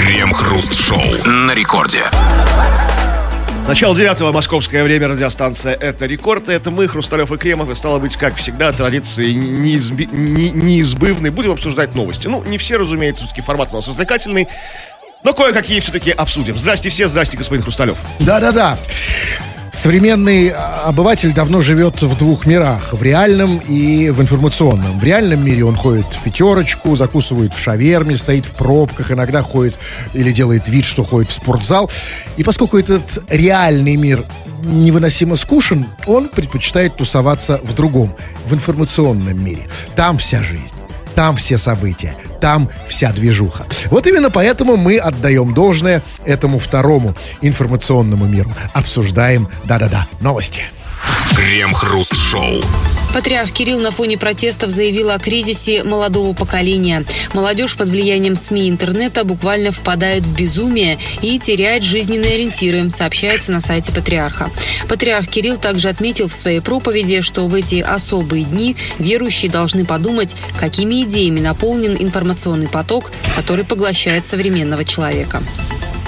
Крем-хруст-шоу на рекорде. Начало девятого, московское время, радиостанция «Это рекорд». Это мы, Хрусталев и Кремов, и стало быть, как всегда, традиции неизби... не... неизбывны. Будем обсуждать новости. Ну, не все, разумеется, все-таки формат у нас развлекательный. Но кое-какие все-таки обсудим. Здрасте все, здрасте, господин Хрусталев. Да-да-да. Современный обыватель давно живет в двух мирах. В реальном и в информационном. В реальном мире он ходит в пятерочку, закусывает в шаверме, стоит в пробках, иногда ходит или делает вид, что ходит в спортзал. И поскольку этот реальный мир невыносимо скучен, он предпочитает тусоваться в другом, в информационном мире. Там вся жизнь. Там все события, там вся движуха. Вот именно поэтому мы отдаем должное этому второму информационному миру. Обсуждаем, да-да-да, новости. Крем-хруст-шоу. Патриарх Кирилл на фоне протестов заявил о кризисе молодого поколения. Молодежь под влиянием СМИ и интернета буквально впадает в безумие и теряет жизненные ориентиры, сообщается на сайте Патриарха. Патриарх Кирилл также отметил в своей проповеди, что в эти особые дни верующие должны подумать, какими идеями наполнен информационный поток, который поглощает современного человека.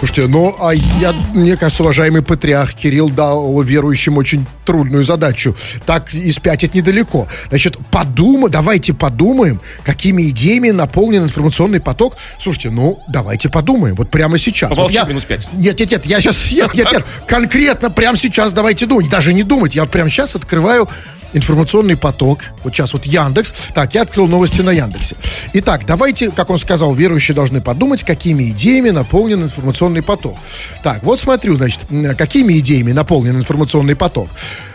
Слушайте, ну, а я, мне кажется, уважаемый патриарх Кирилл дал верующим очень трудную задачу. Так и спятить недалеко. Значит, подумай, давайте подумаем, какими идеями наполнен информационный поток. Слушайте, ну, давайте подумаем. Вот прямо сейчас. Помолчи вот я, минут пять. Нет, нет, нет, я сейчас, нет, нет, нет, конкретно прямо сейчас давайте думать. Даже не думать. Я вот прямо сейчас открываю информационный поток. Вот сейчас вот Яндекс. Так, я открыл новости на Яндексе. Итак, давайте, как он сказал, верующие должны подумать, какими идеями наполнен информационный поток. Так, вот смотрю, значит, какими идеями наполнен информационный поток.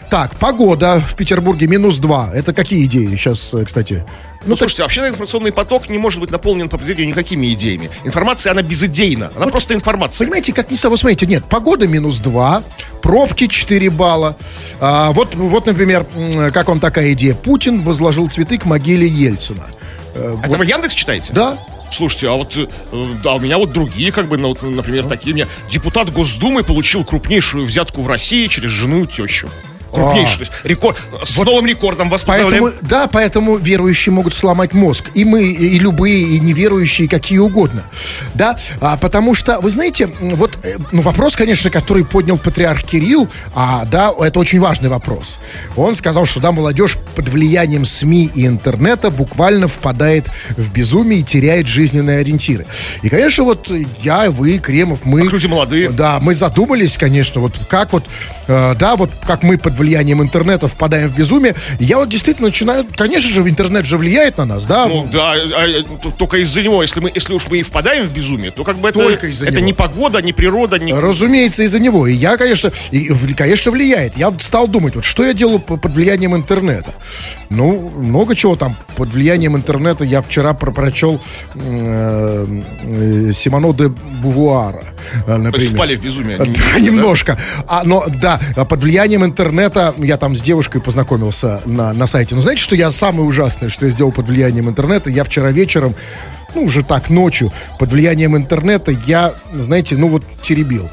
Так, погода в Петербурге минус 2. Это какие идеи сейчас, э, кстати? Ну, так... слушайте, вообще информационный поток не может быть наполнен по определению никакими идеями. Информация, она безыдейна. Она вот, просто информация. Понимаете, как не вот смотрите, нет, погода минус 2, пробки 4 балла. А, вот, вот, например, как вам такая идея? Путин возложил цветы к могиле Ельцина. Это вот. вы Яндекс читаете? Да. Слушайте, а вот э, да, у меня вот другие, как бы, ну, например, такие. У меня депутат Госдумы получил крупнейшую взятку в России через жену и тещу крупнейший. А. То есть рекорд, с вот новым рекордом вас поэтому, Да, поэтому верующие могут сломать мозг. И мы, и любые, и неверующие, какие угодно. Да, а, потому что, вы знаете, вот э, ну, вопрос, конечно, который поднял патриарх Кирилл, а, да, это очень важный вопрос. Он сказал, что, да, молодежь под влиянием СМИ и интернета буквально впадает в безумие и теряет жизненные ориентиры. И, конечно, вот я, вы, Кремов, мы... А люди молодые. Да, мы задумались, конечно, вот как вот, э, да, вот как мы под влиянием интернета впадаем в безумие. Я вот действительно начинаю, конечно же, интернет же влияет на нас, да? Ну да, а, а, только из-за него, если мы, если уж мы и впадаем в безумие, то как бы это, только из-за это него. не погода, не природа, не... Разумеется, из-за него. И я, конечно, и, конечно, влияет. Я стал думать, вот что я делаю под влиянием интернета. Ну, много чего там. Под влиянием интернета я вчера прочел э, э, Симоно де Бувуара, например. То есть впали в безумие. Немножко. А, но, да, под влиянием интернета интернета. Я там с девушкой познакомился на, на сайте. Но знаете, что я самое ужасное, что я сделал под влиянием интернета? Я вчера вечером, ну, уже так, ночью, под влиянием интернета, я, знаете, ну вот теребил.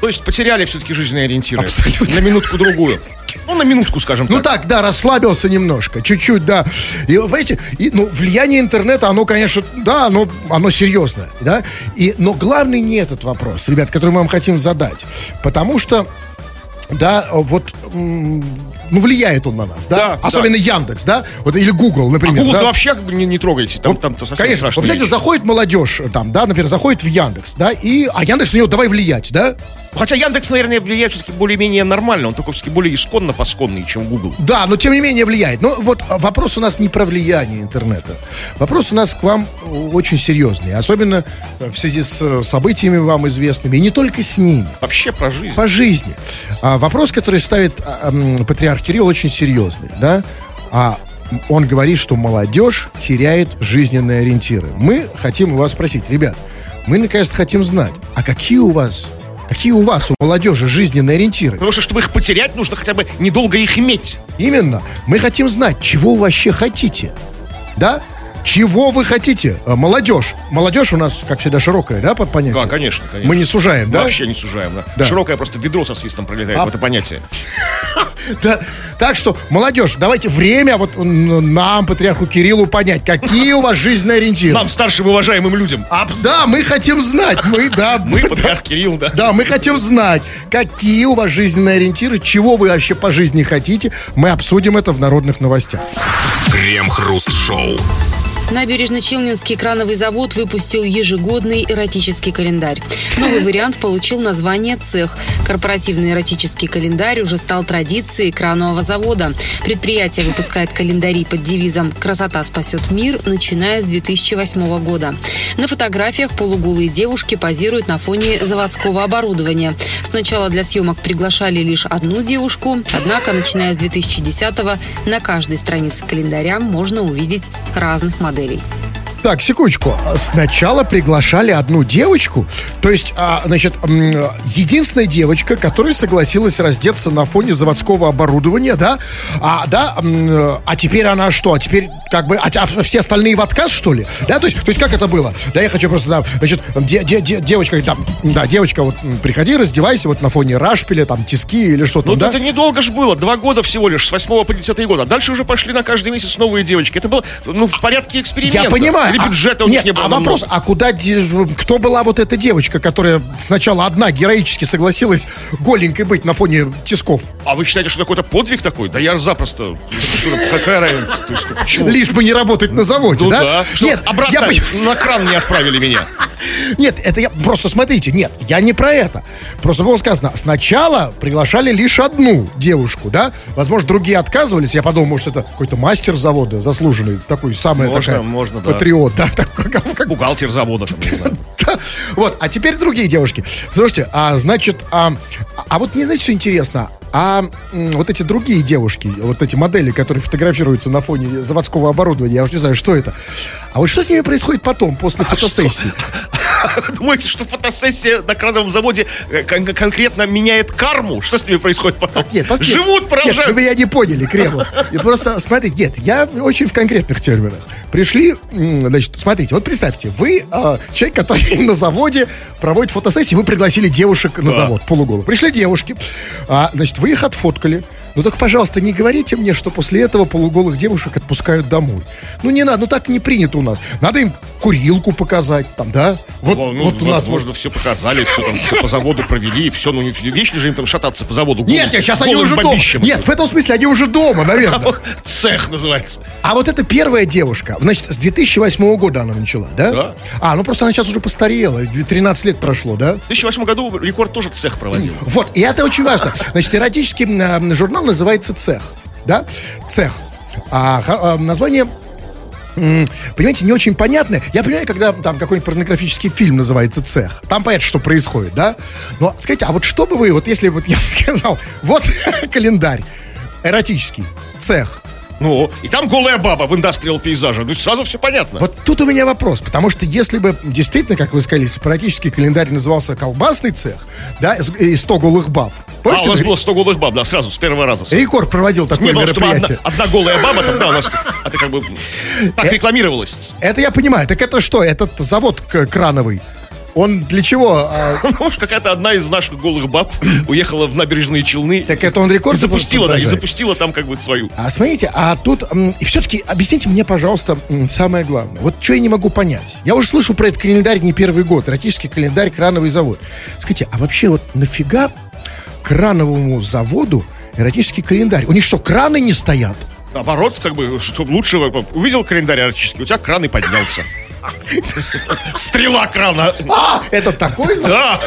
То есть потеряли все-таки жизненные ориентиры. Абсолютно. На минутку-другую. Ну, на минутку, скажем ну, так. Ну так, да, расслабился немножко, чуть-чуть, да. И, понимаете, и, ну, влияние интернета, оно, конечно, да, оно, оно серьезное, да. И, но главный не этот вопрос, ребят, который мы вам хотим задать. Потому что да, вот ну, влияет он на нас, да? да Особенно да. Яндекс, да? Вот, или Google, например. А Google да? вообще не, не трогайте, там, вот, там совсем Конечно, вот, знаете, заходит молодежь, там, да, например, заходит в Яндекс, да, и, а Яндекс на него давай влиять, да? Хотя Яндекс, наверное, влияет все-таки более-менее нормально. Он такой все-таки более исконно-посконный, чем Google. Да, но тем не менее влияет. Но вот вопрос у нас не про влияние интернета. Вопрос у нас к вам очень серьезный. Особенно в связи с событиями вам известными. И не только с ними. Вообще про жизнь. По жизни. А, вопрос, который ставит а, а, патриарх Кирилл, очень серьезный. Да? А он говорит, что молодежь теряет жизненные ориентиры. Мы хотим у вас спросить, ребят, мы наконец-то хотим знать, а какие у вас Какие у вас, у молодежи, жизненные ориентиры? Потому что, чтобы их потерять, нужно хотя бы недолго их иметь. Именно. Мы хотим знать, чего вы вообще хотите. Да? Чего вы хотите? А, молодежь. Молодежь у нас, как всегда, широкая, да, под понятие? Да, конечно, конечно. Мы не сужаем, да? Вообще не сужаем, да. да. Широкое просто ведро со свистом пролетает а... в это понятие. Да. Так что, молодежь, давайте время вот нам, патриарху Кириллу, понять, какие у вас жизненные ориентиры. Нам, старшим уважаемым людям. А, да, мы хотим знать. Мы, да, Мы, патриарх Кирилл, да. Да, мы хотим знать, какие у вас жизненные ориентиры, чего вы вообще по жизни хотите. Мы обсудим это в народных новостях. Крем-хруст-шоу. Набережно-Челнинский крановый завод выпустил ежегодный эротический календарь. Новый вариант получил название «Цех». Корпоративный эротический календарь уже стал традицией кранового завода. Предприятие выпускает календари под девизом «Красота спасет мир», начиная с 2008 года. На фотографиях полуголые девушки позируют на фоне заводского оборудования. Сначала для съемок приглашали лишь одну девушку, однако, начиная с 2010-го, на каждой странице календаря можно увидеть разных моделей. Delhi. Так, секундочку. Сначала приглашали одну девочку, то есть, а, значит, единственная девочка, которая согласилась раздеться на фоне заводского оборудования, да? А, да, а теперь она что? А теперь как бы, а, а все остальные в отказ, что ли? Да, то есть, то есть как это было? Да, я хочу просто, да, значит, де- де- де- девочка, там, да, девочка, вот, приходи, раздевайся вот на фоне рашпиля, там, тиски или что Ну, да? это недолго же было, два года всего лишь, с 8 по 10 год. А дальше уже пошли на каждый месяц новые девочки. Это было, ну, в порядке эксперимента. Я понимаю. Или А- бюджета у них не было. А вопрос, а куда, кто была вот эта девочка, которая сначала одна героически согласилась голенькой быть на фоне тисков? А вы считаете, что какой-то подвиг такой? Да я запросто. Какая разница? Лишь бы не работать на заводе, Ну да? Нет, обратно на кран не отправили меня. нет, это я просто смотрите, нет, я не про это. Просто было сказано, сначала приглашали лишь одну девушку, да? Возможно, другие отказывались. Я подумал, может, это какой-то мастер завода, заслуженный, такой самый Можно, такая, можно, да. патриот, да, такой, как- как Бухгалтер завода, там, не знаю. Вот, а теперь другие девушки. Слушайте, а значит, а, а вот не знаете, что интересно? А вот эти другие девушки, вот эти модели, которые фотографируются на фоне заводского оборудования, я уже не знаю, что это. А вот что с ними происходит потом, после фотосессии? Думаете, что фотосессия на крановом заводе э, кон- конкретно меняет карму? Что с ними происходит потом? Нет, пос- Живут, Нет, продолжают. вы меня не поняли, Кремов. И просто, смотрите, нет, я очень в конкретных терминах. Пришли, значит, смотрите, вот представьте, вы а, человек, который на заводе проводит фотосессии, вы пригласили девушек на Да. завод, полуголых. Пришли девушки, а, значит, вы их отфоткали. Ну так, пожалуйста, не говорите мне, что после этого полуголых девушек отпускают домой. Ну не надо, ну так не принято у нас. Надо им курилку показать, там, да? Вот, Ну, ну, вот у нас вот возможно, все показали, все там, все по заводу провели, и все, ну, вечно же им там шататься по заводу. Нет, голым- нет, сейчас они уже дома. Нет, в этом смысле они уже дома, наверное. Цех называется. А вот эта первая девушка, значит, с 2008 года она начала, да? Да. А, ну просто она сейчас уже постарела, 13 лет прошло, да? В 2008 году рекорд тоже цех проводил. Вот, и это очень важно. Значит, эротический м, журнал называется «Цех», да? «Цех». А а, название Понимаете, не очень понятное. Я понимаю, когда там какой-нибудь порнографический фильм называется «Цех». Там понятно, что происходит, да? Но скажите, а вот что бы вы, вот если вот я сказал, вот календарь эротический, «Цех», Ну, и там голая баба в индастриал пейзаже. Ну, сразу все понятно. Вот тут у меня вопрос, потому что если бы действительно, как вы сказали, практически календарь назывался колбасный цех, да, и 100 голых баб. а, Помните, у нас было 100 голых баб, да, сразу, с первого раза. Рекорд проводил такое Не чтобы одна, мероприятие. одна голая баба там, да, у нас, это как бы так Э, рекламировалось. Это я понимаю. Так это что, этот завод крановый? Он для чего? А, Ну, может, какая-то одна из наших голых баб уехала в набережные Челны так это он и рекорд запустила, да, и запустила там как бы свою. А смотрите, а тут, и все-таки объясните мне, пожалуйста, самое главное. Вот что я не могу понять. Я уже слышу про этот календарь не первый год, эротический календарь «Крановый завод». Скажите, а вообще вот нафига крановому заводу эротический календарь? У них что, краны не стоят? Наоборот, как бы, чтобы лучше увидел календарь эротический, у тебя кран и поднялся. Стрела крана. А, это такой? Да.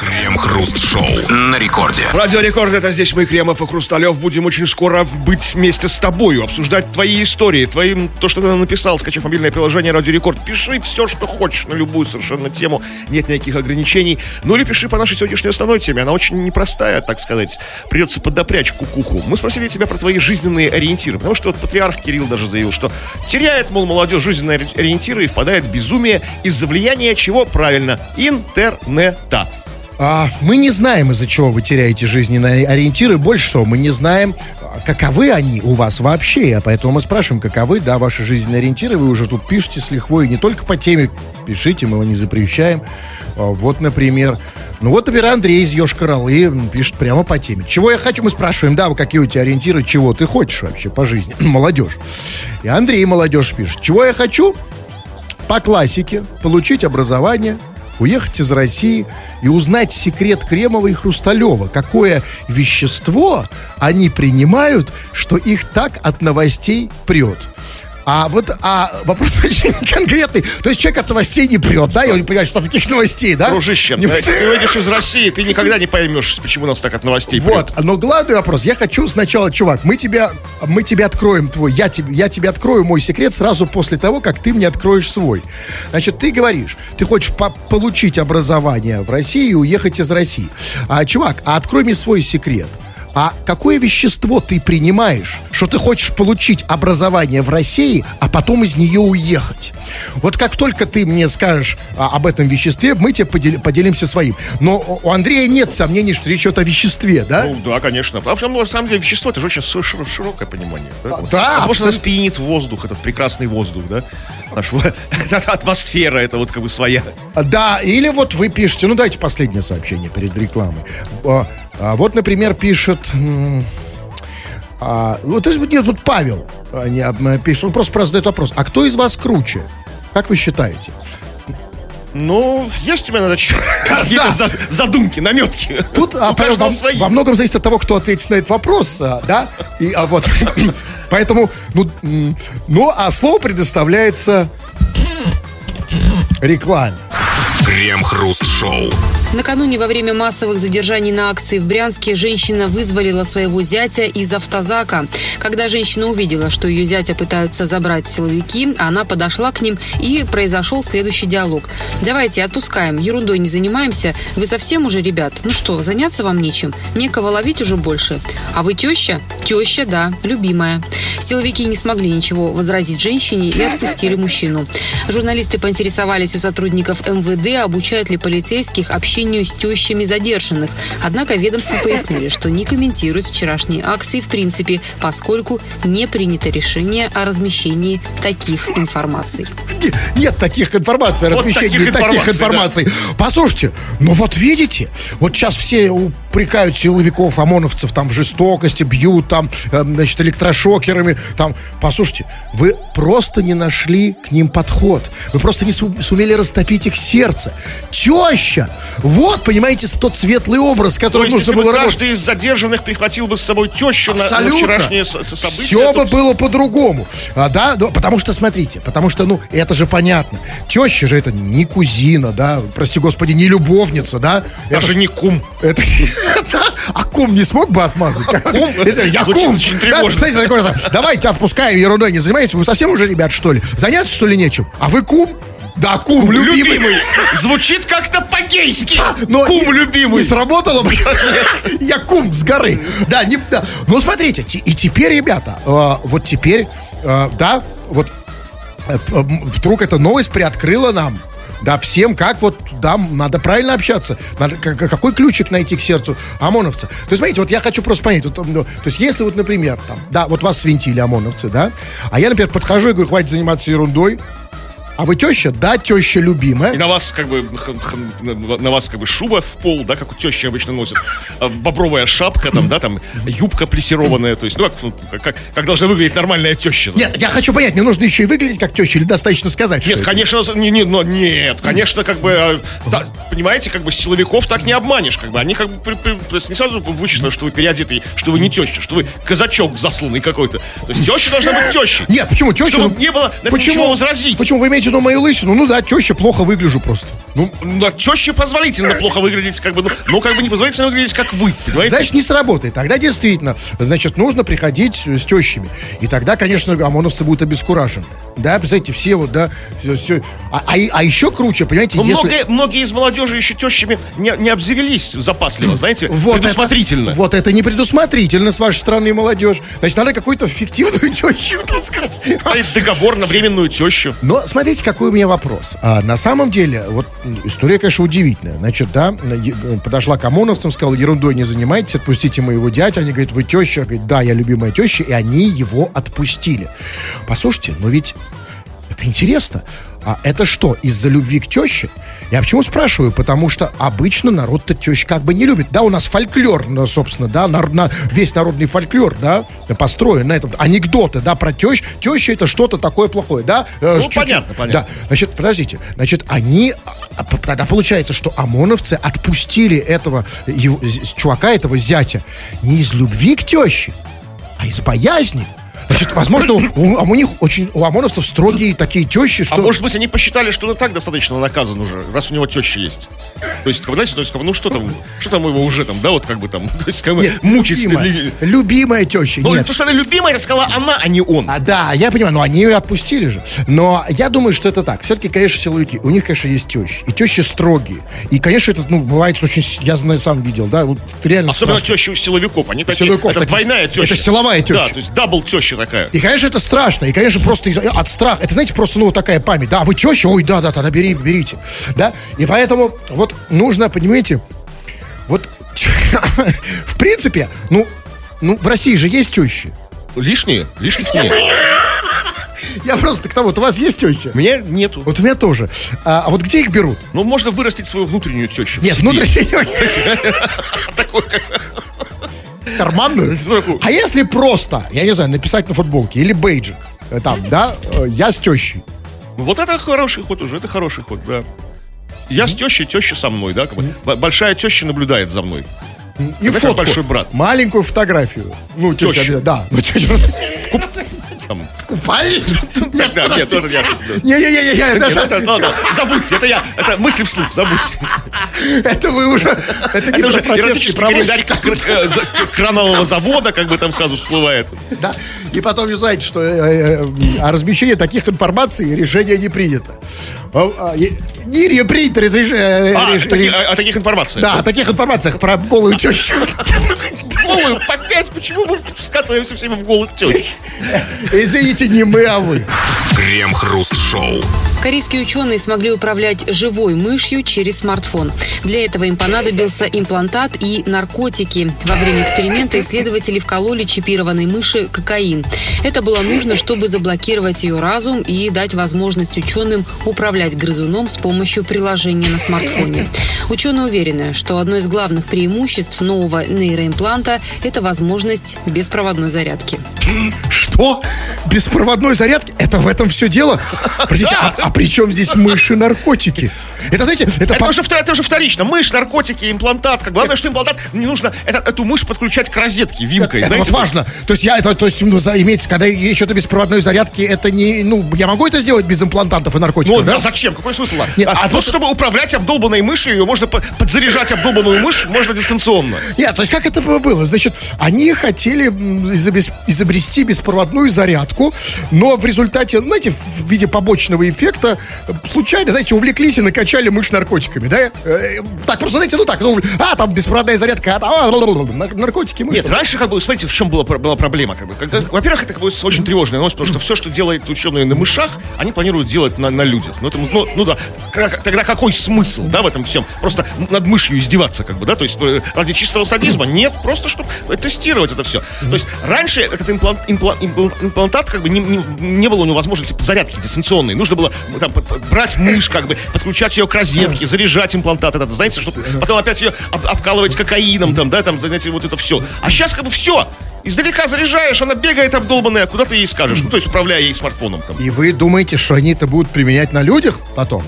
Крем-хруст-шоу на рекорде. Радио Рекорд, это здесь мы, Кремов и Хрусталев. Будем очень скоро быть вместе с тобою, обсуждать твои истории, твоим, то, что ты написал, скачав мобильное приложение Радио Рекорд. Пиши все, что хочешь, на любую совершенно тему, нет никаких ограничений. Ну или пиши по нашей сегодняшней основной теме, она очень непростая, так сказать. Придется подопрячь кукуху. Мы спросили тебя про твои жизненные ориентиры, потому что вот патриарх Кирилл даже заявил, что теряет, мол, молодежь жизненные ори- ориентиры и впадает в безумие из-за влияния чего правильно? Интернета. А, мы не знаем, из-за чего вы теряете жизненные ориентиры. Больше того, мы не знаем, а, каковы они у вас вообще. А Поэтому мы спрашиваем, каковы, да, ваши жизненные ориентиры. Вы уже тут пишете с лихвой. Не только по теме пишите, мы его не запрещаем. А, Вот, например, Ну вот, например, Андрей из Йошкар-Олы пишет прямо по теме. Чего я хочу? Мы спрашиваем, да, какие у тебя ориентиры, чего ты хочешь вообще по жизни? Молодежь. И Андрей, молодежь, пишет. Чего я хочу? По классике. Получить образование, уехать из России и узнать секрет Кремова и Хрусталева. Какое вещество они принимают, что их так от новостей прет. А вот а вопрос очень конкретный. То есть человек от новостей не прет, да? Я не понимаю, что таких новостей, да? Дружище, Не- ты выйдешь из России, ты никогда не поймешь, почему нас так от новостей прет. Вот, но главный вопрос. Я хочу сначала, чувак, мы тебя, мы тебе откроем твой, я тебе, я тебе открою мой секрет сразу после того, как ты мне откроешь свой. Значит, ты говоришь, ты хочешь по- получить образование в России и уехать из России. А, чувак, а открой мне свой секрет. А какое вещество ты принимаешь, что ты хочешь получить образование в России, а потом из нее уехать? Вот как только ты мне скажешь а, об этом веществе, мы тебе подел- поделимся своим. Но у Андрея нет сомнений, что речь идет о веществе, да? Ну, да, конечно. Потому что, ну, на самом деле, вещество, это же очень шир- шир- широкое понимание. Да, да, Возможно, абсолютно. пьянит воздух, этот прекрасный воздух, да? Наш, во- эта атмосфера, это вот как бы своя. А, Да, или вот вы пишете, ну дайте последнее сообщение перед рекламой. А, вот, например, пишет... а, вот вот нет, тут Павел а, не, пишет, он просто задает вопрос. А кто из вас круче? Как вы считаете? Ну, есть у меня на это какие-то за- задумки, наметки. Тут а, Павел, каждого во, многом зависит от того, кто ответит на этот вопрос, да? И, а вот, поэтому, ну, ну, а слово предоставляется рекламе. Крем-хруст-шоу. Накануне во время массовых задержаний на акции в Брянске женщина вызволила своего зятя из автозака. Когда женщина увидела, что ее зятя пытаются забрать силовики, она подошла к ним и произошел следующий диалог. «Давайте отпускаем, ерундой не занимаемся. Вы совсем уже, ребят? Ну что, заняться вам нечем? Некого ловить уже больше. А вы теща? Теща, да, любимая». Силовики не смогли ничего возразить женщине и отпустили мужчину. Журналисты поинтересовались у сотрудников МВД, обучают ли полицейских общению с тещами задержанных. Однако ведомство пояснили, что не комментируют вчерашние акции в принципе, поскольку не принято решение о размещении таких информаций. Не- Нет таких информаций, Вот размещения таких таких, информаций, информаций. Послушайте, ну вот видите, вот сейчас все упрекают силовиков, ОМОНовцев там в жестокости, бьют там, э, значит, электрошокерами. Там, послушайте, вы просто не нашли к ним подход. Вы просто не су- сумели растопить их сердце. Теща! Вот, понимаете, тот светлый образ, То который есть, нужно если бы было работать. каждый из задержанных прихватил бы с собой тещу на, на Абсолютно. вчерашнее событие, Все то бы было по-другому. А, да, ну, потому что, смотрите, потому что, ну, это же понятно. Теща же это не кузина, да, прости господи, не любовница, да. Это даже ж- не кум. это, да, а кум не смог бы отмазать? кум? Если Я кум. Да, давайте отпускаем, ерундой не занимаетесь. Вы совсем уже, ребят, что ли? Заняться, что ли, нечем? А вы кум? Да, кум, любимый. Любимый. Звучит как-то по-гейски. Но Кум не- любимый. Не сработало бы. Я кум с горы. Да, не, да. Ну, смотрите, те- и теперь, ребята, э, вот теперь, э, да, вот э, вдруг эта новость приоткрыла нам, да, всем, как вот, да, надо правильно общаться. Надо, какой ключик найти к сердцу ОМОНовца. То есть, смотрите, вот я хочу просто понять, вот, ну, то есть, если вот, например, там, да, вот вас свинтили ОМОНовцы, да, а я, например, подхожу и говорю, хватит заниматься ерундой, а вы теща? Да, теща любимая. И на вас как бы на вас как бы шуба в пол, да, как у тещи обычно носят, а, бобровая шапка, там, да, там юбка плессированная, то есть, ну как, ну, как, как должна выглядеть нормальная теща? Нет, я хочу понять, мне нужно еще и выглядеть как теща или достаточно сказать? Нет, конечно, не, не, но нет, конечно, как бы, та- понимаете, как бы силовиков так не обманешь, как бы, они как бы, при- при- то есть не сразу вычислят, что вы переодетый, что вы не теща, что вы казачок засланный какой-то. То есть теща должна быть тещей. это? Нет, почему теща? Чтобы ну, не было это ничего возразить. Почему вы имеете виду мою лысину? Ну да, теща плохо выгляжу просто. Ну, На теще позволительно плохо выглядеть, как бы, ну, но как бы не позволительно выглядеть, как вы, понимаете? значит, не сработает. Тогда действительно, значит, нужно приходить с тещами. И тогда, конечно, ОМОНовцы будут обескуражены. Да, представляете, все вот, да, все, все. А, а, а еще круче, понимаете, Но если... многие, многие из молодежи еще тещами не, не обзавелись запасливо, знаете, Вот предусмотрительно. Это, вот это не предусмотрительно с вашей стороны, молодежь. Значит, надо какую-то фиктивную тещу таскать. А это договор на временную тещу. Но смотрите, какой у меня вопрос. А, на самом деле, вот история, конечно, удивительная. Значит, да, э, подошла к ОМОНовцам, сказала, ерундой не занимайтесь, отпустите моего дядю. Они говорят, вы теща? Говорит, да, я любимая теща. И они его отпустили. Послушайте, но ведь это интересно. А это что, из-за любви к теще? Я почему спрашиваю? Потому что обычно народ-то тещ как бы не любит. Да, у нас фольклор, ну, собственно, да, нар- на, весь народный фольклор, да, построен на этом. Анекдоты, да, про тещ. Теща это что-то такое плохое, да? Э, Ну, чуть-чуть. понятно, понятно. Да, значит, подождите. Значит, они... а, Тогда получается, что ОМОНовцы отпустили этого его- з- чувака, этого зятя, не из любви к теще, а из боязни. Значит, возможно, у, у- у них очень, у ОМОНовцев строгие такие тещи, что... А может быть, они посчитали, что он так достаточно наказан уже, раз у него теща есть. То есть, знаете, то есть, ну что там, что там его уже там, да, вот как бы там, то есть, как бы, Нет, мучить. любимая, ли- любимая теща, Ну, то, что она любимая, сказала она, а не он. А, да, я понимаю, но они ее отпустили же. Но я думаю, что это так. Все-таки, конечно, силовики. У них, конечно, есть тещи. И тещи строгие. И, конечно, это, ну, бывает очень... Я знаю, сам видел, да, вот реально Особенно страшно. теща у силовиков. Они такие, силовиков это такие- двойная теща. это силовая теща. Да, то есть double теща такая. И, конечно, это страшно. И, конечно, просто из- от страха. Это, знаете, просто, ну, вот такая память. Да, вы теща? Ой, да, да, тогда бери, берите. Да? И поэтому вот нужно, понимаете, вот в принципе, ну, ну, в России же есть тещи. Лишние? Лишних нет. Я просто к тому, вот у вас есть теща? У меня нету. Вот у меня тоже. А, а вот где их берут? Ну, можно вырастить свою внутреннюю тещу. Нет, внутреннюю. Такой, как- Карманную? Ну? А если просто, я не знаю, написать на футболке или бейджик, э, там, да, э, я с тещей. Ну, Вот это хороший ход уже, это хороший ход, да. Я с тещей, теща со мной, да, как бы. Большая теща наблюдает за мной. И как фотку. большой брат. Маленькую фотографию. Ну, теща. Да. Ну, теща. Купальник? Нет, да, нет, я. Не-не-не, Нет, это, ладно, забудьте, это я, это мысли вслух, забудьте. это вы уже, это не уже эротический календарь за- кранового завода, как бы там сразу всплывает. Да. И потом не знаете, что э, э, о размещении таких информаций решение не принято. А, а, и- Не принято разрешение. А, таки- о о таких информациях. Да, о таких информациях про голую тещу. Голую, опять, почему мы скатываемся все время в голых тещ? Извините, не мы, а вы. Крем-хруст-шоу. Корейские ученые смогли управлять живой мышью через смартфон. Для этого им понадобился имплантат и наркотики. Во время эксперимента исследователи вкололи чипированной мыши кокаин. Это было нужно, чтобы заблокировать ее разум и дать возможность ученым управлять грызуном с помощью приложения на смартфоне. Ученые уверены, что одно из главных преимуществ нового нейроимпланта – это возможность беспроводной зарядки. Что? Беспроводной зарядки? Это в этом все дело? Простите, а, а при чем здесь мыши наркотики? Это, знаете, это... Это по- уже, это уже вторично. Мышь, наркотики, имплантат. Как, главное, что имплантат не нужно это, эту мышь подключать к розетке вилкой. Это знаете, вот важно. То есть я это, то есть, ну, за- имеется, когда еще до беспроводной зарядки, это не, ну, я могу это сделать без имплантантов и наркотиков, Ну, да? а зачем? Какой смысл? Нет, а а просто просто- чтобы управлять обдолбанной мышью, ее можно по- подзаряжать обдолбанную мышь, можно дистанционно. Нет, то есть как это было? Значит, они хотели изобрести беспроводную зарядку, но в результате, знаете, в виде побочного эффекта случайно, знаете, увлеклись и накачали мышь наркотиками, да? Э, Так, просто, знаете, ну так, ну, а, там беспроводная зарядка, а, там, а, нар- наркотики, мышь. Нет, раньше, как бы, смотрите, в чем была, была проблема. Как бы. Когда- во-первых, это как бы, очень тревожная новость, потому что все, что делают ученые на мышах, они планируют делать на, на людях. Ну, это, ну, ну да, тогда какой смысл, да, в этом всем? Просто над мышью издеваться, как бы, да? То есть э, ради чистого садизма? Нет, просто чтобы тестировать это все. То есть раньше этот имплант, импла- импл- имплантат, как бы, не, не- не было у него возможности зарядки дистанционной. Нужно было там, брать мышь, как бы, подключать ее к розетке, заряжать имплантат этот, знаете, чтобы потом опять ее об- обкалывать кокаином, там, да, там, знаете, вот это все. А сейчас как бы все. Издалека заряжаешь, она бегает обдолбанная, куда ты ей скажешь? Ну, то есть управляя ей смартфоном там. И вы думаете, что они это будут применять на людях потом?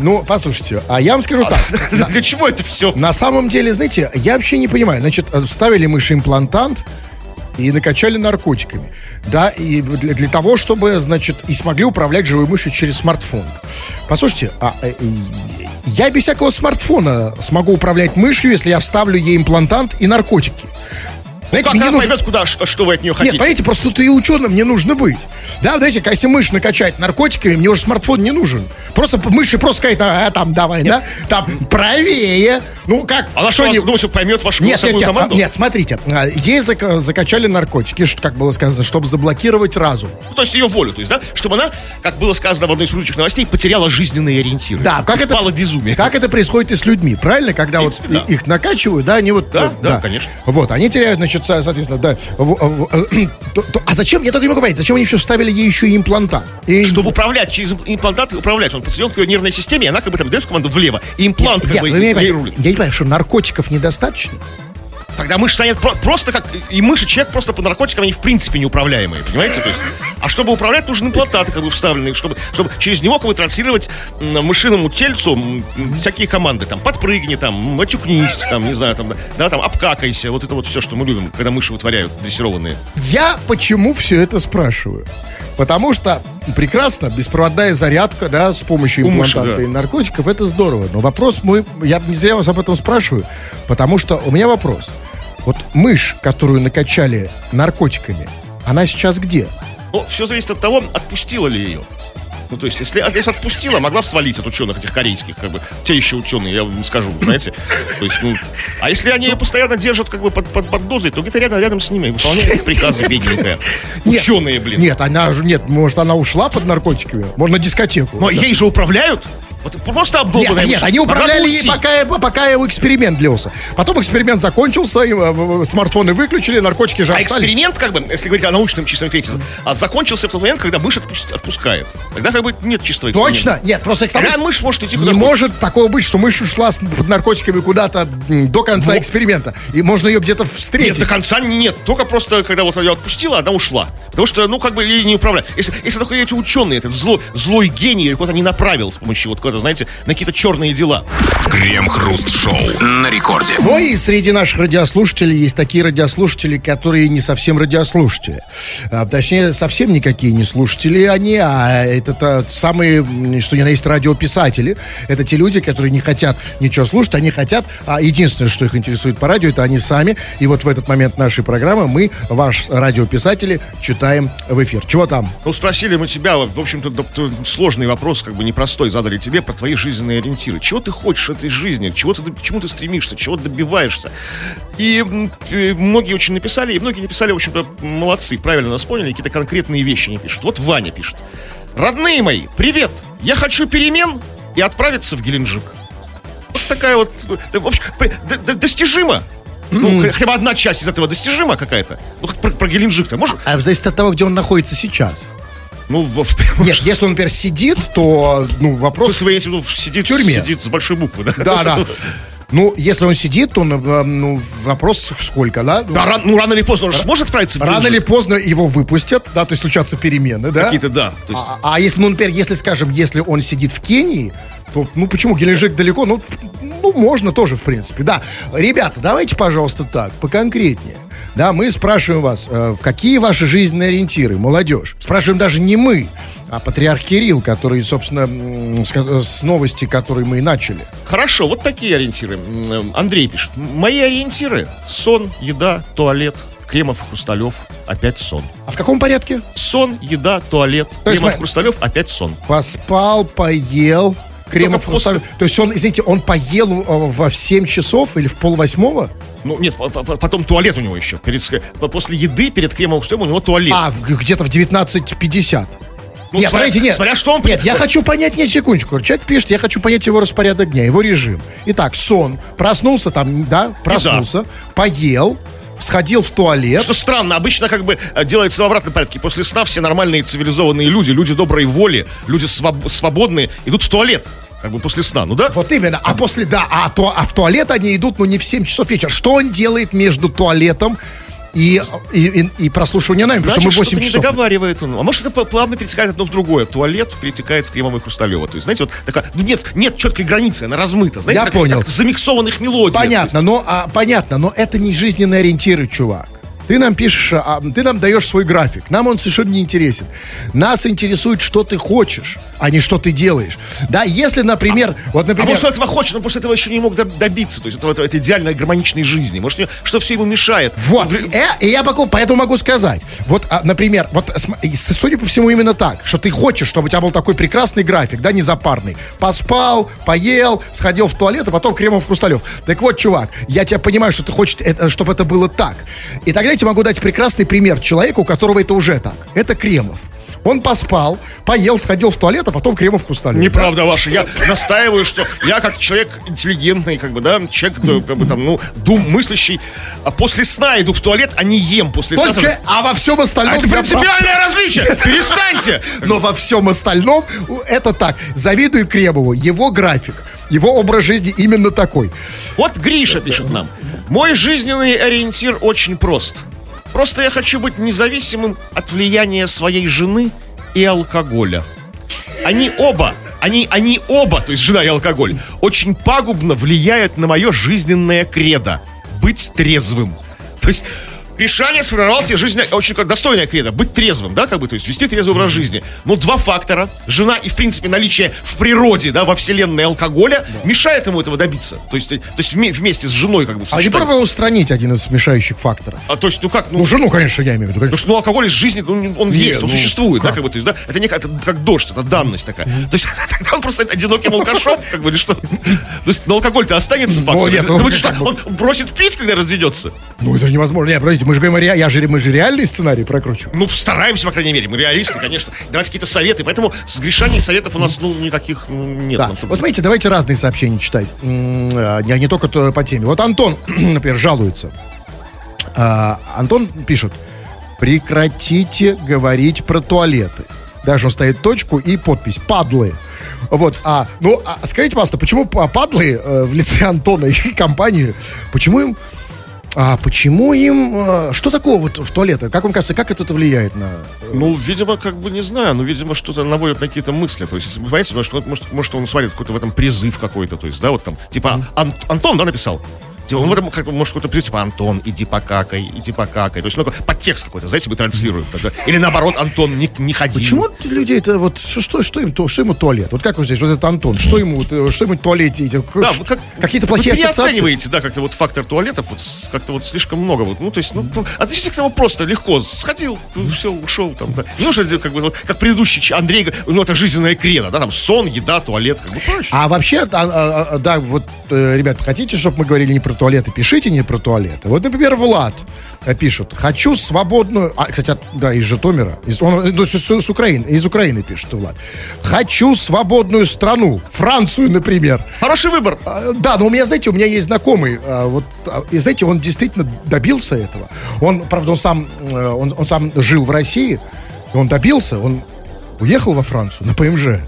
Ну, послушайте, а я вам скажу так. На- Для чего это все? На самом деле, знаете, я вообще не понимаю. Значит, э, вставили мыши имплантант и накачали наркотиками. Да, и для, для того, чтобы, значит, и смогли управлять живой мышью через смартфон. Послушайте, а, э, я без всякого смартфона смогу управлять мышью, если я вставлю ей имплантант и наркотики. Знаете, Как мне она нужно- поймет, куда, что, что вы от нее хотите? нет, понимаете, просто тут и ученым не нужно быть. Да, знаете, если мышь накачать наркотиками, мне уже смартфон не нужен. Просто мыши просто сказать, а, там, давай, да, там, правее. Ну, как, Она что, не- думаете, поймет вашу нет, нет, нет, команду? нет, смотрите, а, ей зак- закачали наркотики, как было сказано, чтобы заблокировать разум. Ну, то есть ее волю, то есть, да? Чтобы она, как было сказано в одной из предыдущих новостей, потеряла жизненные ориентиры. Да, как это, безумие. как это происходит и с людьми, правильно? Когда В вот принципе, да. их накачивают, да, они вот... Да, э, да, конечно. Вот, они теряют, значит, со- соответственно, да. в- в- э, то- то- а зачем, я только не могу понять, зачем они еще вставили ей еще и имплантат? И- Чтобы управлять через имплантат, управлять. Он подсоединен к ее нервной системе, и она как бы там дает команду влево. И имплант как Нет, бы рулит. я не понимаю, что наркотиков недостаточно? Тогда мышь станет про- просто как... И мышь, и человек просто по наркотикам, они в принципе неуправляемые, понимаете? То есть, а чтобы управлять, нужны имплантаты как бы вставленные, чтобы, чтобы через него как бы транслировать мышиному тельцу всякие команды. Там, подпрыгни, там, матюкнись, там, не знаю, там, да, там, обкакайся. Вот это вот все, что мы любим, когда мыши вытворяют, дрессированные. Я почему все это спрашиваю? Потому что прекрасно, беспроводная зарядка, да, с помощью мыши, имплантата да. и наркотиков, это здорово. Но вопрос мой, я не зря вас об этом спрашиваю, потому что у меня вопрос. Вот мышь, которую накачали наркотиками, она сейчас где? Ну, все зависит от того, отпустила ли ее. Ну, то есть, если, если отпустила, могла свалить от ученых этих корейских, как бы, те еще ученые, я вам скажу, знаете. То есть, ну, а если они ее постоянно держат, как бы, под, под, под дозой, то где-то рядом, рядом с ними выполняют их приказы, бедненькая. Ученые, блин. Нет, она же, нет, может, она ушла под наркотиками? Может, на дискотеку? Но ей же управляют. Вот просто Нет, обдолбанная нет, мышь. они бы управляли ей, пока, пока его эксперимент длился. Потом эксперимент закончился, и, э, смартфоны выключили, наркотики же А остались. эксперимент, как бы, если говорить о научном чистом кризисе, а закончился в тот момент, когда мышь отпускает. Тогда как бы нет чистого эксперимента. Точно? Нет, просто к тому, Тогда мышь может идти не куда хочет. может такого быть, что мышь ушла с под наркотиками куда-то до конца Во- эксперимента. И можно ее где-то Нет, встретить. до конца нет. Только просто, когда вот ее отпустила, она ушла. Потому что, ну, как бы ей не управлять. Если, если только эти ученые, этот злой, злой гений, куда-то не направил с помощью вот куда-то, знаете, на какие-то черные дела. Крем-хруст-шоу на рекорде. Ну и среди наших радиослушателей есть такие радиослушатели, которые не совсем радиослушатели. А, точнее, совсем никакие не слушатели они, а это то самые, что ни на есть, радиописатели. Это те люди, которые не хотят ничего слушать, они хотят, а единственное, что их интересует по радио, это они сами. И вот в этот момент нашей программы мы, ваш радиописатели, читаем в эфир. Чего там? Ну, спросили мы тебя, в общем-то, сложный вопрос, как бы непростой, задали тебе про твои жизненные ориентиры. Чего ты хочешь от этой жизни? Чего ты, к чему ты стремишься? Чего добиваешься? И многие очень написали, и многие написали, в общем-то, молодцы, правильно нас поняли, какие-то конкретные вещи они пишут. Вот Ваня пишет. Родные мои, привет! Я хочу перемен и отправиться в Геленджик. Вот такая вот, э, в общем, достижимо. Ну, хотя бы одна часть из этого достижима какая-то. Ну, про, про Геленджик-то можешь? А зависит от того, где он находится сейчас. Ну, в, Нет, если он, например, сидит, то, ну, вопрос... Имеете в виду, сидит, В тюрьме. сидит с большой буквы, да? Да, да. Ну, если он сидит, то э, ну, вопрос сколько, да? Да, ран- ну, рано или поздно он же сможет отправиться в Рано или поздно его выпустят, да, то есть случатся перемены, да? Какие-то, да. Есть, А, а если, ну, например, если, скажем, если он сидит в Кении, то, ну, почему Геленджик далеко? Ну, ну, можно тоже, в принципе, да. Ребята, давайте, пожалуйста, так, поконкретнее. Да, мы спрашиваем вас, э, в какие ваши жизненные ориентиры, молодежь? Спрашиваем даже не мы, а патриарх Кирилл, который, собственно, с, с новости, которые мы и начали. Хорошо, вот такие ориентиры. М, Андрей пишет. Мои ориентиры. Сон, еда, туалет. Кремов и Хрусталев. Опять сон. А в каком порядке? Сон, еда, туалет. То Кремов, мы- Хрусталев. Опять сон. Поспал, поел, Кремов после- Хрусталев. То есть он, извините, он поел э, в, в 7 часов или в полвосьмого? Ну, нет, по- по- потом туалет у него еще. Перед, после еды, перед Кремовым Хрусталевым у него туалет. А, где-то в 19.50. Ну, нет, смотря- подождите, нет. смотря что он- Нет, я хочу понять, не секундочку. Человек пишет, я хочу понять его распорядок дня, его режим. Итак, сон. Проснулся там, да, проснулся, поел, сходил в туалет. Что странно, обычно как бы э, делается в обратном порядке. После сна все нормальные цивилизованные люди, люди доброй воли, люди своб- свободные, идут в туалет. Как бы после сна, ну да? Вот именно. А после, да, а, то, а в туалет они идут, ну, не в 7 часов вечера. Что он делает между туалетом и, и, и, и прослушиванием нами? Потому что мы 8 что-то не часов. договаривает он. А может, это пл- плавно перетекает одно в другое. Туалет перетекает в кремовый хрусталево. То есть, знаете, вот такая... Ну, нет, нет четкой границы, она размыта. Знаете, Я как, понял. как замиксованных мелодиях. Понятно, но а, понятно, но это не жизненные ориентиры, чувак. Ты нам пишешь, а, ты нам даешь свой график. Нам он совершенно не интересен. Нас интересует, что ты хочешь, а не что ты делаешь. Да, если, например, вот, А например, может, он этого хочет, но после этого еще не мог доб- добиться. То есть, этого, этого- этой идеальной гармоничной жизни. Может, что все ему мешает. Вот, Вре- э, и я могу, поэтому могу сказать. Вот, а, например, вот, и судя по всему, именно так, что ты хочешь, чтобы у тебя был такой прекрасный график, да, незапарный. Поспал, поел, сходил в туалет, а потом кремов хрусталев. Так вот, чувак, я тебя понимаю, что ты хочешь, это- чтобы это было так. И тогда я тебе могу дать прекрасный пример человека, у которого это уже так. Это Кремов. Он поспал, поел, сходил в туалет, а потом кремовку стали. Неправда ваша. Я настаиваю, что я как человек интеллигентный, как бы, да, человек, э, как бы там, ну, дум, мыслящий, а после сна иду в туалет, а не ем после сна. Только, а во всем остальном... А это я прав. принципиальное различие! Перестаньте! Но во всем остальном это так. Завидую Кремову. Его график, его образ жизни именно такой. Вот Гриша пишет нам. Мой жизненный ориентир очень прост. Просто я хочу быть независимым от влияния своей жены и алкоголя. Они оба, они, они оба, то есть жена и алкоголь, очень пагубно влияют на мое жизненное кредо. Быть трезвым. То есть Гришаня сформировал себе жизнь очень как достойная кредо. Быть трезвым, да, как бы, то есть вести трезвый образ жизни. Но два фактора, жена и, в принципе, наличие в природе, да, во вселенной алкоголя, мешает ему этого добиться. То есть, то есть вме- вместе с женой, как бы, А не пробовал устранить один из мешающих факторов? А, то есть, ну как, ну, Ну, жену, конечно, я имею в виду. Потому конечно. что ну, алкоголь из жизни, он, он Не, есть, он ну, существует, да, как? как бы, то есть, да, это не как, это как дождь, это данность такая. То есть, тогда он просто одиноким алкашом, как бы, или что? То есть, на алкоголь-то останется фактор. Ну, нет, ну, как он бросит пить, когда разведется? Ну, это же невозможно. Не, подождите, мы же говорим, ре- я же, мы же реальный сценарий прокручиваем. Ну, стараемся, по крайней мере, мы реалисты, конечно. Давайте какие-то советы, поэтому с грешаний советов у нас, ну, никаких ну, нет. Да. нам, чтобы- Вот смотрите, давайте разные сообщения читать. А, Не, не только то- по теме. Вот Антон, например, жалуется. А, Антон пишет. Прекратите говорить про туалеты. Даже он ставит точку и подпись «Падлы». Вот, а, ну, а скажите, пожалуйста, почему па- падлы э, в лице Антона и компании, почему им, а, почему им, э, что такого вот в туалетах? Как вам кажется, как это влияет на... Ну, видимо, как бы, не знаю, ну, видимо, что-то наводит на какие-то мысли. То есть, понимаете, ну, что, может, может, он смотрит какой-то в этом призыв какой-то, то есть, да, вот там, типа, Ан- Антон, да, написал? Типа, он в этом, как бы, может, какой-то призыв, типа, Антон, иди покакай, иди покакай. То есть, ну, подтекст какой-то, знаете, мы транслируем тогда. Или наоборот, Антон, не, не ходи. Почему люди это вот что, что, что им то, что ему туалет? Вот как вот здесь вот этот Антон, что ему э, что ему туалете Да, вы как, какие-то плохие вы ассоциации? переоцениваете, да, как-то вот фактор туалетов, вот как-то вот слишком много. Вот, ну, то есть, ну, ну, относитесь к этому просто, легко. Сходил, все, ушел там, да. Не нужно, как бы, вот, как предыдущий Андрей, ну, это жизненная кредо, да, там, сон, еда, туалет, как бы проще. А вообще, а, а, а, да, вот, э, ребят, хотите, чтобы мы говорили не про туалеты, пишите не про туалеты. Вот, например, Влад э, пишет, хочу свободную, а, кстати, от- да, из Житомира, из, он, ну, с, с- с Украины, из Украины пишет Влад. Хочу свободную страну, Францию, например. Хороший выбор. А, Да, но у меня, знаете, у меня есть знакомый, а, вот, а, и знаете, он действительно добился этого. Он, правда, он сам, э, он, он сам жил в России, он добился, он уехал во Францию на ПМЖ.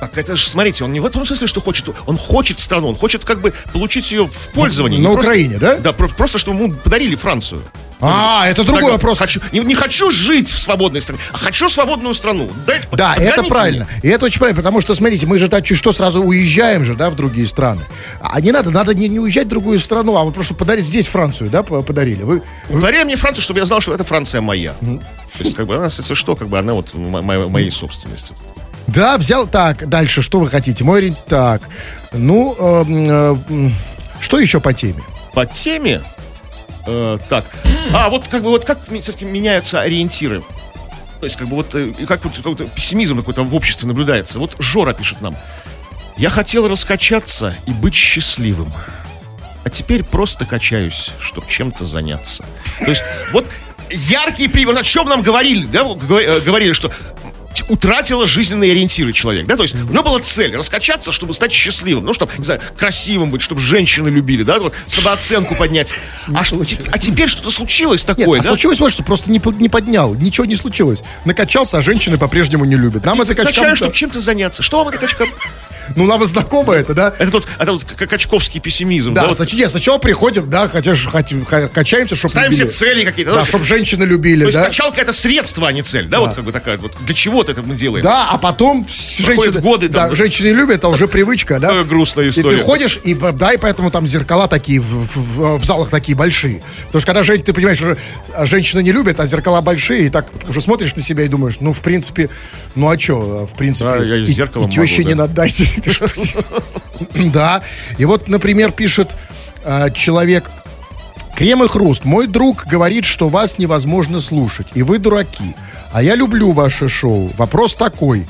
Так это же, смотрите, он не в этом смысле, что хочет, он хочет страну, он хочет как бы получить ее в пользование. На просто- Украине, да? Да, про- просто, чтобы ему подарили Францию. А, это другой Так, вопрос. Хочу, не, не хочу жить в свободной стране, а хочу свободную страну. Дайте, Да, это мне. правильно. И это очень правильно, потому что, смотрите, мы же так что сразу уезжаем же, да, в другие страны. А не надо, надо не, не уезжать в другую страну, а вот просто подарить здесь Францию, да, по- подарили. Вы, Подари мне Францию, чтобы я знал, что это Франция моя. То есть, как бы, она, если что, как бы она вот мо- мо- моей собственности. Да, взял, так, дальше, что вы хотите? Мой так, ну, эм, э, м, что еще по теме? По теме, э, так, а вот как бы вот как все-таки меняются ориентиры. То есть, как бы вот, э, как вот какой-то пессимизм какой-то в обществе наблюдается. Вот Жора пишет нам. Я хотел раскачаться и быть счастливым. А теперь просто качаюсь, чтобы чем-то заняться. То есть, вот яркий пример. О чем нам говорили, да? Э, Говорили, что утратила жизненные ориентиры человек, да, то есть у него была цель раскачаться, чтобы стать счастливым, ну, чтобы, не знаю, красивым быть, чтобы женщины любили, да, вот, самооценку поднять. А, что, а теперь что-то случилось Нет, такое, а да? случилось вот, что просто не, не поднял, ничего не случилось. Накачался, а женщины по-прежнему не любят. Нам это качкам... Качаю, чтобы чем-то заняться. Что вам это качка? Ну, нам знакомо это, да? Это тут, это тут качковский пессимизм, да? Да, вот. нет, сначала приходим, да, хотя же качаемся, чтобы Ставим себе любили. цели какие-то. Да, да, чтобы женщины любили, То есть да? качалка это средство, а не цель, да, вот как бы такая вот. Для чего-то это мы делаем? Да, а потом женщины, годы да, там, да. женщины любят, это уже привычка, да? Такая грустная И история. ты ходишь, и, да, и поэтому там зеркала такие в, в- в- залах такие большие. Потому что когда жен- ты понимаешь, уже а, женщины не любят, а зеркала большие, и так уже смотришь на себя и думаешь, ну, в принципе, ну, а что, в принципе, Да, я и и, зеркалом и теще могу, не да. надайся. Да, и вот, например, пишет а, человек, Крем и хруст. Мой друг говорит, что вас невозможно слушать, и вы дураки. А я люблю ваше шоу. Вопрос такой.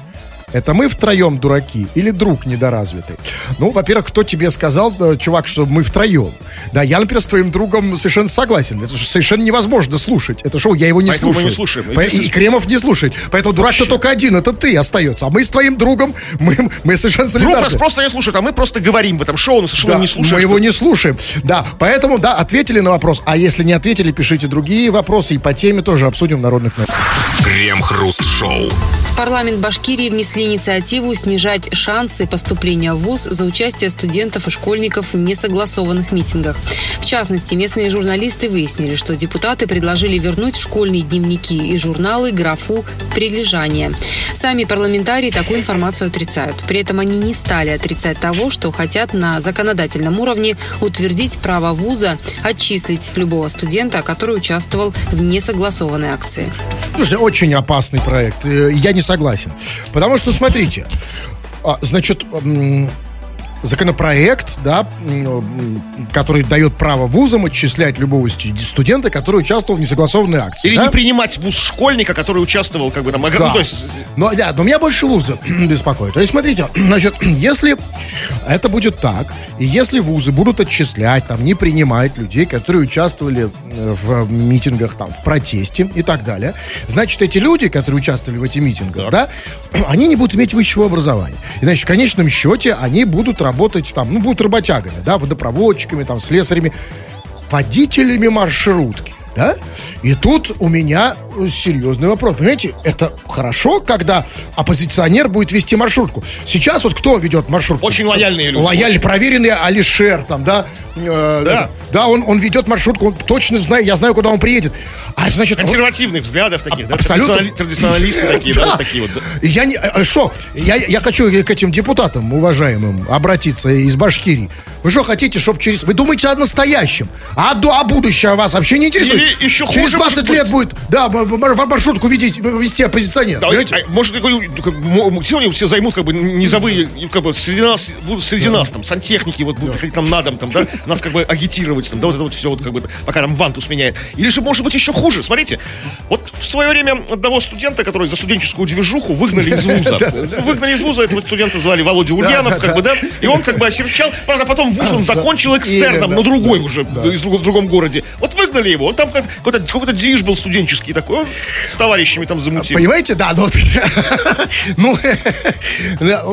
Это мы втроем дураки или друг недоразвитый? Ну, во-первых, кто тебе сказал, э, чувак, что мы втроем? Да, я, например, с твоим другом совершенно согласен. Это же совершенно невозможно слушать. Это шоу, я его не Поэтому мы слушаю. не слушаем. По- И, Кремов не слушает. Поэтому дурак-то только один, это ты остается. А мы с твоим другом, мы, мы совершенно Друг солидарны. нас просто не слушает, а мы просто говорим в этом шоу, но совершенно Да, не слушаем. мы его не слушаем. Да, поэтому, да, ответили на вопрос. А если не ответили, пишите другие вопросы. И по теме тоже обсудим в народных новостях. Крем-хруст-шоу. В парламент Башкирии внесли инициативу снижать шансы поступления в ВУЗ за участие студентов и школьников в несогласованных митингах. В частности, местные журналисты выяснили, что депутаты предложили вернуть школьные дневники и журналы графу «прилежание». Сами парламентарии такую информацию отрицают. При этом они не стали отрицать того, что хотят на законодательном уровне утвердить право вуза отчислить любого студента, который участвовал в несогласованной акции. Слушайте, очень опасный проект. Э, Я не согласен. Потому что, смотрите, а, значит, законопроект, да, который дает право вузам отчислять любого сту- студента, который участвовал в несогласованной акции. Или да? не принимать вуз школьника, который участвовал, как бы там, Да. ну, то есть, Но, да, но меня больше вузы беспокоит. То есть, смотрите, значит, если это будет так, и если вузы будут отчислять, там, не принимать людей, которые участвовали э, в митингах, там, в протесте и так далее, значит, эти люди, которые участвовали в этих митингах, да, они не будут иметь высшего образования. И, значит, в конечном счете они будут работать, там, ну, будут работягами, да, водопроводчиками, там, слесарями, водителями маршрутки. Да? И тут у меня э, серьезный вопрос. Понимаете, это хорошо, когда оппозиционер будет вести маршрутку. Сейчас вот кто ведет маршрутку? Очень лояльные люди. Лояльный, проверенный Алишер, там, да? Э, Да. это, да, он, он ведет маршрутку, он точно знает, я знаю, куда он приедет. А значит, он- консервативных взглядов таких, да, Абсолютно. традиционали- традиционалисты такие, да, такие вот. да. Я не, э, что, я, я хочу к этим депутатам уважаемым обратиться из Башкирии. Вы что хотите, чтобы через... Вы думаете о настоящем, а, до, а будущее вас вообще не интересует? Или еще Через хуже, 20 может лет быть. будет, да, маршрутку видеть, вести оппозиционер. Да, понимаете? а, может, мо- все займут, как бы, низовые, как бы, среди нас, среди нас, там, сантехники, вот, будут приходить там на дом, там, да, нас, как бы, агитировать, там, да, вот это вот все, вот, как бы, пока там вантус меняет. Или же, может быть, еще хуже, смотрите, вот в свое время одного студента, который за студенческую движуху выгнали из вуза. Выгнали из вуза, этого студента звали Володя Ульянов, как бы, да, и он, как бы, осерчал, правда, потом вуз он закончил экстерном, но другой уже, в другом городе. Вот выгнали его, он там как- какой-то какой-то движ был студенческий такой, он с товарищами там замутил. Понимаете, да, ну, ну,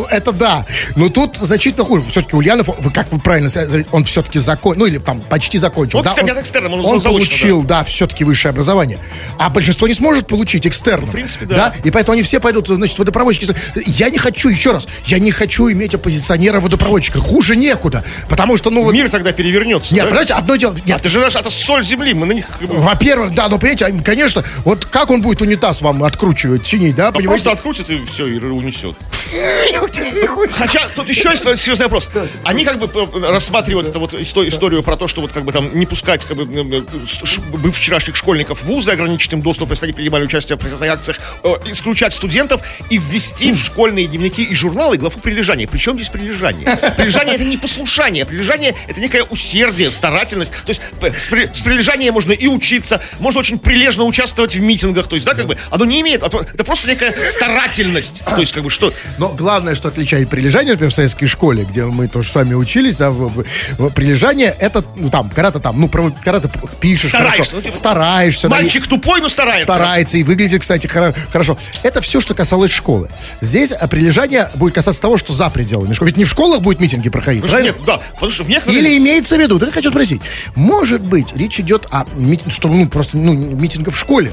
это да. Но тут значительно хуже. Все-таки Ульянов, вы как вы правильно сказали, он все-таки закончил, ну или там почти закончил. Он, да, кстати, от экстерном, он он заочно, получил, да, все-таки высшее образование. А большинство не сможет получить экстерном. в принципе, да. И поэтому они все пойдут, значит, водопроводчики. Я не хочу, еще раз, я не хочу иметь оппозиционера водопроводчика. Хуже некуда. Потому что, ну, вот, Мир тогда перевернется. нет, да? понимаете, одно дело, А нет, ты же наш, это соль земли, мы на них во-первых, да, но понимаете, а, конечно, вот как он будет унитаз вам откручивать, чинить, да, а понимаете? просто открутит и все, и унесет. Хотя тут еще есть серьезный вопрос. Они как бы э, рассматривают эту вот исто- историю про то, что вот как бы там не пускать как бы ш- быв вчерашних школьников в вузы, ограничить им доступ, если они принимали участие в протестных акциях, э, исключать студентов и ввести в школьные дневники и журналы главу прилежания. Причем здесь прилежание? Прилежание это не послушание, прилежание это некое усердие, старательность. То есть с, при- прилежанием можно и учиться, можно очень прилежно участвовать в митингах. То есть, да, как бы оно не имеет, то- это просто некая старательность. То есть, как бы что, Но главное, что отличает прилежание, например, в советской школе, где мы тоже с вами учились, да, в- в- прилежание, это, ну, там, когда ты там, ну, когда ты пишешь Стараешься, хорошо, ну, типа, стараешься. да, Мальчик тупой, но старается. старается и выглядит, кстати, хоро- хорошо. Это все, что касалось школы. Здесь а, прилежание будет касаться того, что за пределами школы. Ведь не в школах будет митинги проходить, Потому правильно? нет, да, потому что в некоторых... Или имеется в виду, да я хочу спросить, может быть, речь идет о митинге, что, ну, просто, ну, митинга в школе?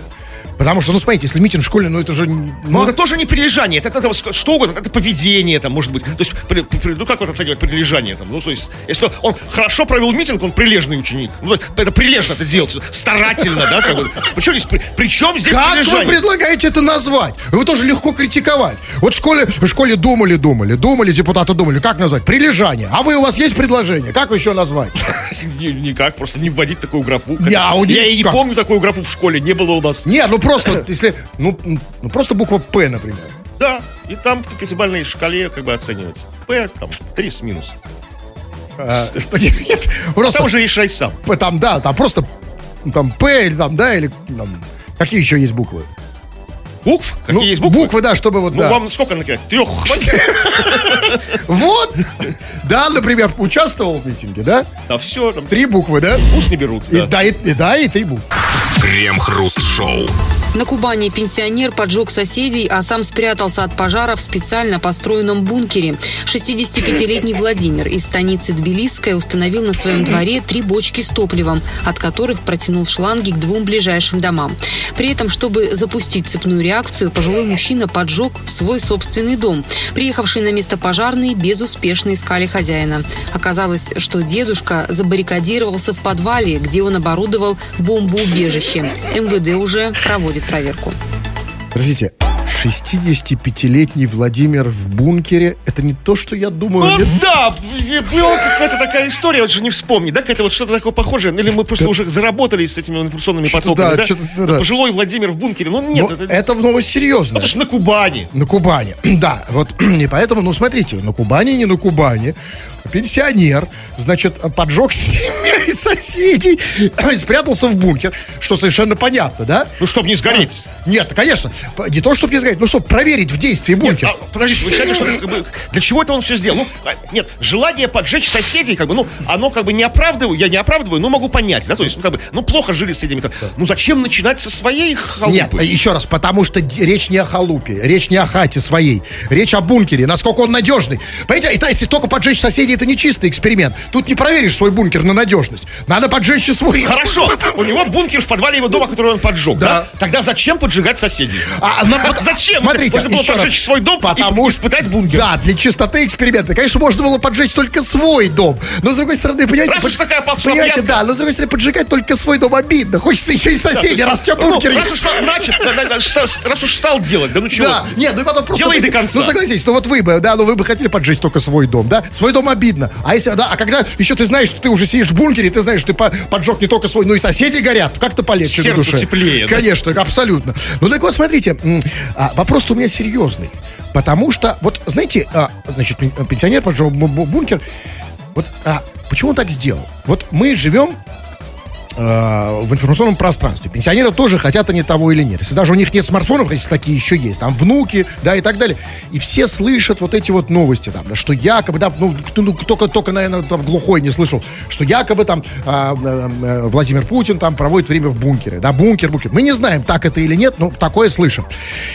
Потому что, ну, смотрите, если митинг в школе, ну, это же... Но Ну, это тоже не прилежание, это, это вот что угодно, это поведение там может быть. То есть, при- при- ну как вот оценивать прилежание там? Ну, то есть, если он хорошо провел митинг, он прилежный ученик. Ну, это прилежно это делать, старательно, да, как бы. Причем здесь, при, причем здесь Как вы прилежание? предлагаете это назвать? Вы тоже легко критиковать. Вот в школе, в школе думали, думали, думали, депутаты думали, как назвать? Прилежание. А вы, у вас есть предложение? Как еще назвать? Ни- Никак, просто не вводить такую графу. А Я и не помню такую графу в школе, не было у нас. Не, ну просто, если, ну, ну просто буква П, например. Да, и там по пятибалльной шкале как бы оценивается. П, там, 3 с минус. А, что нет, Просто там уже решай сам. П там, да, там просто, ну, там П или там, да, или там, какие еще есть буквы? Букв? Какие Ну, есть буквы? Буквы, да, чтобы вот, Ну, да. вам сколько накидать? Трех хватит? Вот! Да, например, участвовал в митинге, да? Да все, там Три буквы, да? пусть не берут. И да. да, и, и да, и три буквы. Крем-хруст-шоу. На Кубани пенсионер поджег соседей, а сам спрятался от пожара в специально построенном бункере. 65-летний Владимир из станицы Тбилисская установил на своем дворе три бочки с топливом, от которых протянул шланги к двум ближайшим домам. При этом, чтобы запустить цепную реакцию, пожилой мужчина поджег свой собственный дом. Приехавшие на место пожарные безуспешно искали хозяина. Оказалось, что дедушка забаррикадировался в подвале, где он оборудовал бомбоубежище. МВД уже проводит проверку. Подождите, 65-летний Владимир в бункере, это не то, что я думаю. Ну Нет, да, была какая-то такая история, вот же не вспомнить, да, какая-то вот что-то такое похожее, или мы просто уже заработали с этими информационными Что-то потоками, да, да? что-то да, да. Пожилой Владимир в бункере, ну нет, ну, это, это новость серьезная. это же на Кубани. На Кубани. Да, вот и поэтому, ну смотрите, на Кубани не на Кубани. Пенсионер, значит, поджег и соседей и спрятался в бункер, что совершенно понятно, да? Ну, чтобы не сгореть. Нет, конечно, не то, чтобы не сказать, ну, чтобы проверить в действии Нет, бункер. а, подождите, вы считаете, что для чего это он все сделал? Ну, а, нет, желание поджечь соседей, как бы, ну, оно как бы не оправдываю, я не оправдываю, но могу понять, да, то есть, ну, как бы, ну, плохо жили с соседями. Ну, зачем начинать со своей халупы? Нет, еще раз, потому что речь не о халупе, речь не о хате своей, речь о бункере, насколько он надежный. Понимаете, это если только поджечь соседей, это не чистый эксперимент. Тут не проверишь свой бункер на надежность. Надо поджечь и свой. Хорошо, у него бункер в подвале его дома, который он поджег, да? Да. Тогда зачем поджигать соседей? А, нам вот- Зачем? Смотрите, Можно было раз. поджечь свой дом Потому и испытать бункер. Да, для чистоты эксперимента. Конечно, можно было поджечь только свой дом. Но, с другой стороны, понимаете... Раз под- такая Понимаете, да, но, с другой стороны, поджигать только свой дом обидно. Хочется еще и соседей, раз у тебя Ну, бункер раз есть. да, да, да, раз уж стал делать, да ну чего? Да, нет, ну и потом просто... Делай до конца. Ну согласитесь, ну вот вы бы, да, ну вы бы хотели поджечь только свой дом, да? Свой дом обидно. А если, да, а когда еще ты знаешь, что ты уже сидишь в бункере, ты знаешь, что ты по- поджег не только свой, но и соседи горят, как-то полегче на Сердцу душе. теплее, да? Конечно, абсолютно. Ну так вот, смотрите, а, вопрос-то у меня серьезный. Потому что, вот, знаете, а, значит, пен- пенсионер поджег бу- бу- бункер, вот, а, почему он так сделал? Вот мы живем в информационном пространстве. Пенсионеры тоже хотят они того или нет. Если даже у них нет смартфонов, если такие еще есть, там внуки, да, и так далее. И все слышат вот эти вот новости, там, да, что якобы, да, ну, ну, только, только, наверное, там глухой не слышал, что якобы там а, э, э, Владимир Путин там проводит время в бункере, да, бункер, бункер. Мы не знаем, так это или нет, но такое слышим.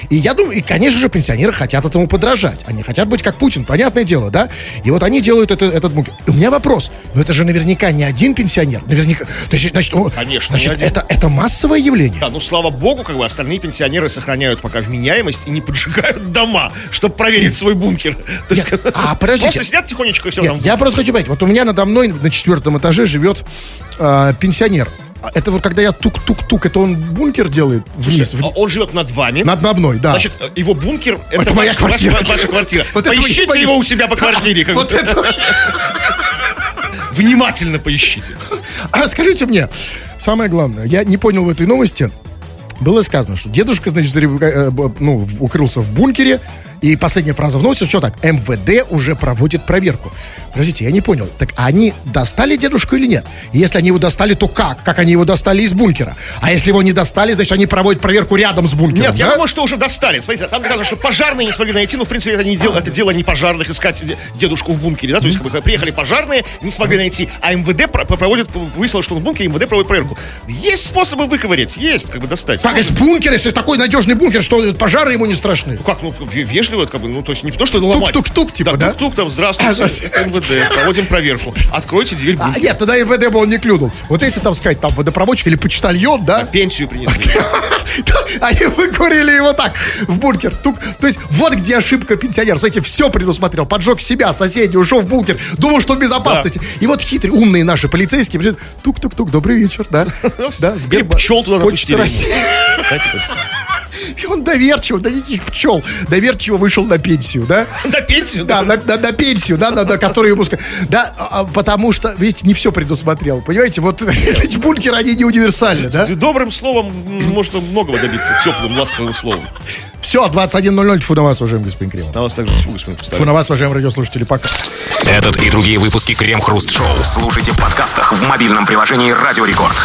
И я думаю, и, конечно же, пенсионеры хотят этому подражать. Они хотят быть как Путин, понятное дело, да? И вот они делают это, этот бункер. И у меня вопрос, но это же наверняка не один пенсионер, наверняка, то есть, значит, он- Конечно, значит, это, это массовое явление. Да, ну слава богу, как бы остальные пенсионеры сохраняют пока вменяемость и не поджигают дома, чтобы проверить свой бункер. То есть, Нет, а, подождите. Просто сидят тихонечко и все Нет, там. я просто хочу понять, вот у меня надо мной на четвертом этаже живет э, пенсионер. А Это вот когда я тук-тук-тук, это он бункер делает вниз, Слушайте, в- Он живет над вами. над мной, да. Значит, его бункер это, Это моя ваш- квартира. Ваша, ваша квартира. Вот поищите его у себя по квартире. вот это... Внимательно поищите. А скажите мне, самое главное, я не понял в этой новости, было сказано, что дедушка, значит, зарев- э, ну, укрылся в бункере, и последняя фраза в новости, что так, МВД уже проводит проверку. Подождите, я не понял. Так они достали дедушку или нет? Если они его достали, то как? Как они его достали из бункера? А если его не достали, значит, они проводят проверку рядом с бункером, Нет, я да? думаю, что уже достали. Смотрите, там доказано, что пожарные не смогли найти, но, в принципе, это не дело, это дело не пожарных искать де- дедушку в бункере, да, то есть, как бы, приехали пожарные, не смогли найти, а МВД про- проводит, выяснилось, что он в бункере, МВД проводит проверку. Есть способы выковырять, есть, как бы, достать. Так, из бункера, если такой надежный бункер, что пожары ему не страшны. Ну, как, ну, ве- вежливо, это как бы, ну, то есть, не то, что ломать. Тук-тук-тук, типа, да? тук-тук, там, здравствуйте, МВД, проводим проверку. Откройте дверь А, нет, тогда МВД бы он не клюнул. Вот если там сказать, там, водопроводчик или почтальон, да? Пенсию принесли. Да, Они выкурили его так в бункер. Тук. То есть вот где ошибка пенсионера. Смотрите, все предусмотрел. Поджег себя, соседей, ушел в бункер. Думал, что в безопасности. И вот хитрые, умные наши полицейские. приезжают, Тук-тук-тук, добрый вечер, да. Да, Или Сбербанк. пчел туда Почта напустили. России. И он доверчиво, да никаких пчел. Доверчиво вышел на пенсию, да. На пенсию? Да, на, на- на пенсию, да, на, на которую ему сказали. Да, а, а, потому что, видите, не все предусмотрел. Понимаете, вот эти бункеры, они не универсальны, да? Добрым словом можно многого добиться, теплым, ласковым словом. Все, 21.00, тьфу на вас, уважаемый господин Кремов. На вас также господин Тьфу на вас, уважаемые радиослушатели, пока. Этот и другие выпуски Крем Хруст Шоу слушайте в подкастах в мобильном приложении Радио Рекорд.